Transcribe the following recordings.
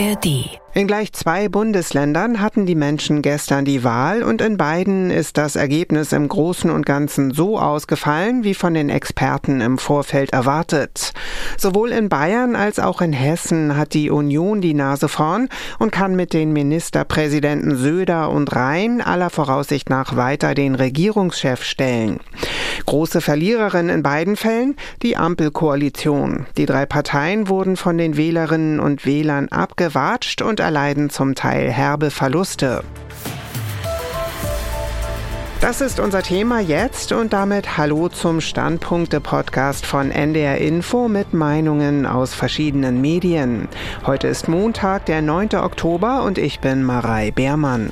ARD in gleich zwei Bundesländern hatten die Menschen gestern die Wahl und in beiden ist das Ergebnis im Großen und Ganzen so ausgefallen, wie von den Experten im Vorfeld erwartet. Sowohl in Bayern als auch in Hessen hat die Union die Nase vorn und kann mit den Ministerpräsidenten Söder und Rhein aller Voraussicht nach weiter den Regierungschef stellen. Große Verliererin in beiden Fällen die Ampelkoalition. Die drei Parteien wurden von den Wählerinnen und Wählern abgewatscht und erleiden zum Teil herbe Verluste. Das ist unser Thema jetzt und damit Hallo zum Standpunkte-Podcast von NDR Info mit Meinungen aus verschiedenen Medien. Heute ist Montag, der 9. Oktober und ich bin Marei Beermann.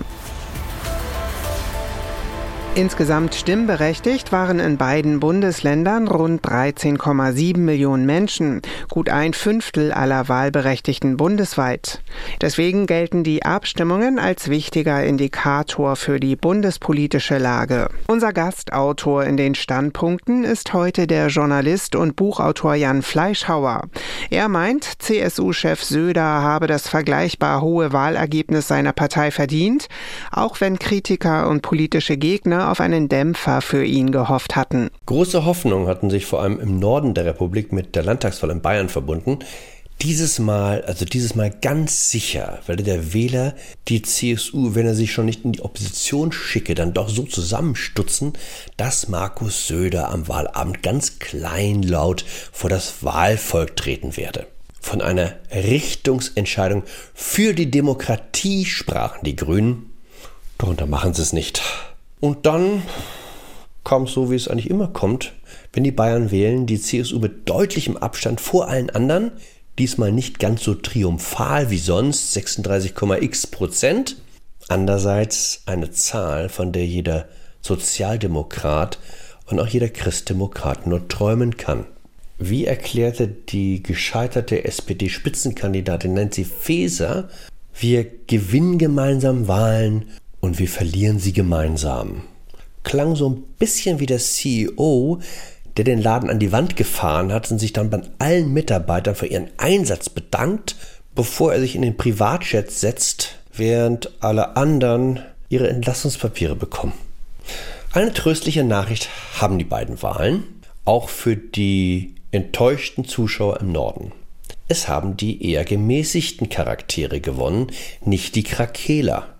Insgesamt stimmberechtigt waren in beiden Bundesländern rund 13,7 Millionen Menschen, gut ein Fünftel aller Wahlberechtigten bundesweit. Deswegen gelten die Abstimmungen als wichtiger Indikator für die bundespolitische Lage. Unser Gastautor in den Standpunkten ist heute der Journalist und Buchautor Jan Fleischhauer. Er meint, CSU-Chef Söder habe das vergleichbar hohe Wahlergebnis seiner Partei verdient, auch wenn Kritiker und politische Gegner auf einen Dämpfer für ihn gehofft hatten. Große Hoffnungen hatten sich vor allem im Norden der Republik mit der Landtagswahl in Bayern verbunden. Dieses Mal, also dieses Mal ganz sicher, werde der Wähler die CSU, wenn er sich schon nicht in die Opposition schicke, dann doch so zusammenstutzen, dass Markus Söder am Wahlabend ganz kleinlaut vor das Wahlvolk treten werde. Von einer Richtungsentscheidung für die Demokratie sprachen die Grünen. Darunter machen sie es nicht. Und dann kam es so, wie es eigentlich immer kommt, wenn die Bayern wählen, die CSU mit deutlichem Abstand vor allen anderen, diesmal nicht ganz so triumphal wie sonst, 36,x Prozent. Andererseits eine Zahl, von der jeder Sozialdemokrat und auch jeder Christdemokrat nur träumen kann. Wie erklärte die gescheiterte SPD-Spitzenkandidatin Nancy Faeser, wir gewinnen gemeinsam Wahlen und wir verlieren sie gemeinsam. Klang so ein bisschen wie der CEO, der den Laden an die Wand gefahren hat und sich dann bei allen Mitarbeitern für ihren Einsatz bedankt, bevor er sich in den Privatchat setzt, während alle anderen ihre Entlassungspapiere bekommen. Eine tröstliche Nachricht haben die beiden Wahlen, auch für die enttäuschten Zuschauer im Norden. Es haben die eher gemäßigten Charaktere gewonnen, nicht die Krakeler.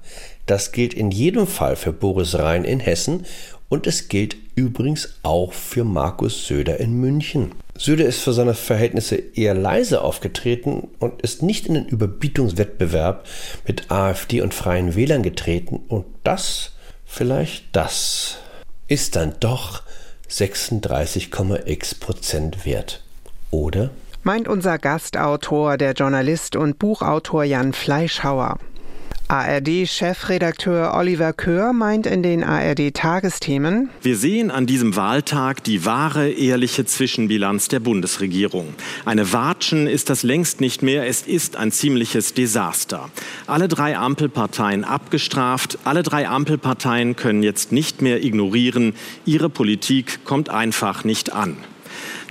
Das gilt in jedem Fall für Boris Rhein in Hessen und es gilt übrigens auch für Markus Söder in München. Söder ist für seine Verhältnisse eher leise aufgetreten und ist nicht in den Überbietungswettbewerb mit AfD und Freien Wählern getreten und das, vielleicht das, ist dann doch 36,x Prozent wert. Oder? Meint unser Gastautor, der Journalist und Buchautor Jan Fleischhauer. ARD-Chefredakteur Oliver Köhr meint in den ARD-Tagesthemen, Wir sehen an diesem Wahltag die wahre, ehrliche Zwischenbilanz der Bundesregierung. Eine Watschen ist das längst nicht mehr, es ist ein ziemliches Desaster. Alle drei Ampelparteien abgestraft, alle drei Ampelparteien können jetzt nicht mehr ignorieren, ihre Politik kommt einfach nicht an.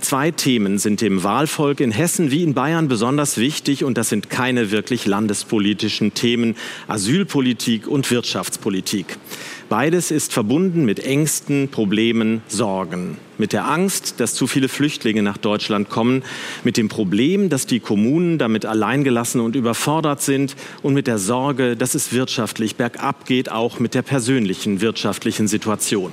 Zwei Themen sind dem Wahlvolk in Hessen wie in Bayern besonders wichtig und das sind keine wirklich landespolitischen Themen, Asylpolitik und Wirtschaftspolitik. Beides ist verbunden mit Ängsten, Problemen, Sorgen mit der Angst, dass zu viele Flüchtlinge nach Deutschland kommen, mit dem Problem, dass die Kommunen damit alleingelassen und überfordert sind und mit der Sorge, dass es wirtschaftlich bergab geht, auch mit der persönlichen wirtschaftlichen Situation.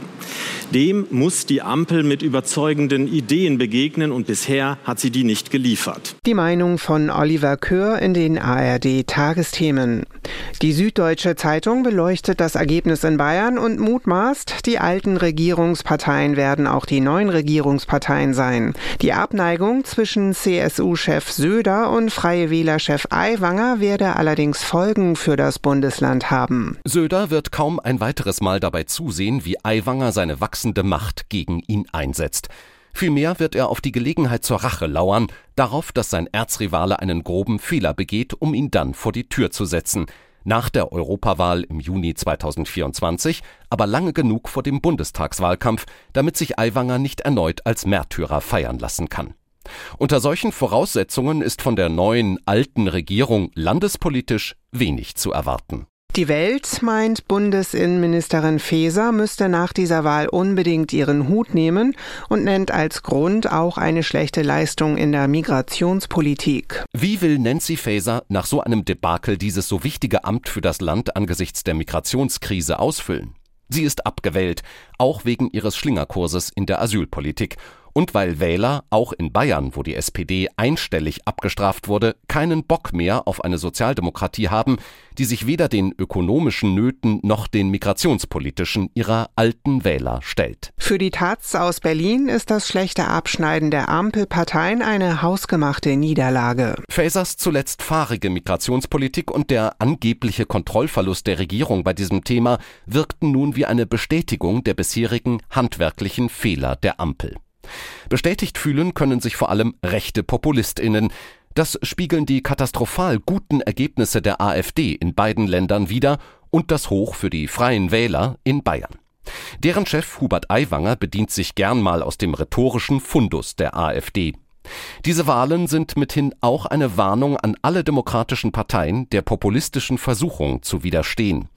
Dem muss die Ampel mit überzeugenden Ideen begegnen und bisher hat sie die nicht geliefert. Die Meinung von Oliver Kör in den ARD Tagesthemen. Die Süddeutsche Zeitung beleuchtet das Ergebnis in Bayern und mutmaßt, die alten Regierungsparteien werden auch die neuen neuen Regierungsparteien sein. Die Abneigung zwischen CSU-Chef Söder und Freie Wähler-Chef Aiwanger werde allerdings Folgen für das Bundesland haben. Söder wird kaum ein weiteres Mal dabei zusehen, wie Aiwanger seine wachsende Macht gegen ihn einsetzt. Vielmehr wird er auf die Gelegenheit zur Rache lauern, darauf, dass sein Erzrivale einen groben Fehler begeht, um ihn dann vor die Tür zu setzen nach der Europawahl im Juni 2024, aber lange genug vor dem Bundestagswahlkampf, damit sich Aiwanger nicht erneut als Märtyrer feiern lassen kann. Unter solchen Voraussetzungen ist von der neuen alten Regierung landespolitisch wenig zu erwarten. Die Welt meint, Bundesinnenministerin Faeser müsste nach dieser Wahl unbedingt ihren Hut nehmen und nennt als Grund auch eine schlechte Leistung in der Migrationspolitik. Wie will Nancy Faeser nach so einem Debakel dieses so wichtige Amt für das Land angesichts der Migrationskrise ausfüllen? Sie ist abgewählt, auch wegen ihres Schlingerkurses in der Asylpolitik und weil Wähler, auch in Bayern, wo die SPD einstellig abgestraft wurde, keinen Bock mehr auf eine Sozialdemokratie haben, die sich weder den ökonomischen Nöten noch den migrationspolitischen ihrer alten Wähler stellt. Für die Taz aus Berlin ist das schlechte Abschneiden der Ampelparteien eine hausgemachte Niederlage. Fasers zuletzt fahrige Migrationspolitik und der angebliche Kontrollverlust der Regierung bei diesem Thema wirkten nun wie eine Bestätigung der bisherigen handwerklichen Fehler der Ampel. Bestätigt fühlen können sich vor allem rechte Populistinnen. Das spiegeln die katastrophal guten Ergebnisse der AfD in beiden Ländern wider und das Hoch für die freien Wähler in Bayern. Deren Chef Hubert Aiwanger bedient sich gern mal aus dem rhetorischen Fundus der AfD. Diese Wahlen sind mithin auch eine Warnung an alle demokratischen Parteien, der populistischen Versuchung zu widerstehen.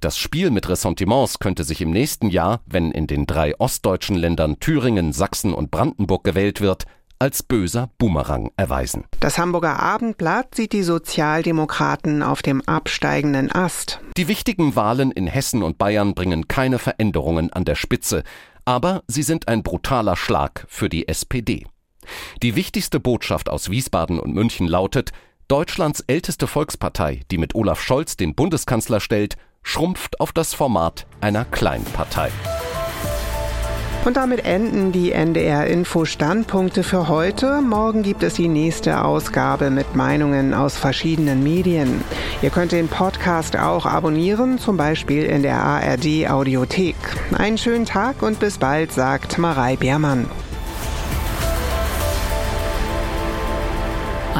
Das Spiel mit Ressentiments könnte sich im nächsten Jahr, wenn in den drei ostdeutschen Ländern Thüringen, Sachsen und Brandenburg gewählt wird, als böser Boomerang erweisen. Das Hamburger Abendblatt sieht die Sozialdemokraten auf dem absteigenden Ast. Die wichtigen Wahlen in Hessen und Bayern bringen keine Veränderungen an der Spitze, aber sie sind ein brutaler Schlag für die SPD. Die wichtigste Botschaft aus Wiesbaden und München lautet, Deutschlands älteste Volkspartei, die mit Olaf Scholz den Bundeskanzler stellt, schrumpft auf das Format einer Kleinpartei. Und damit enden die NDR-Info-Standpunkte für heute. Morgen gibt es die nächste Ausgabe mit Meinungen aus verschiedenen Medien. Ihr könnt den Podcast auch abonnieren, zum Beispiel in der ARD-Audiothek. Einen schönen Tag und bis bald, sagt Marei Beermann.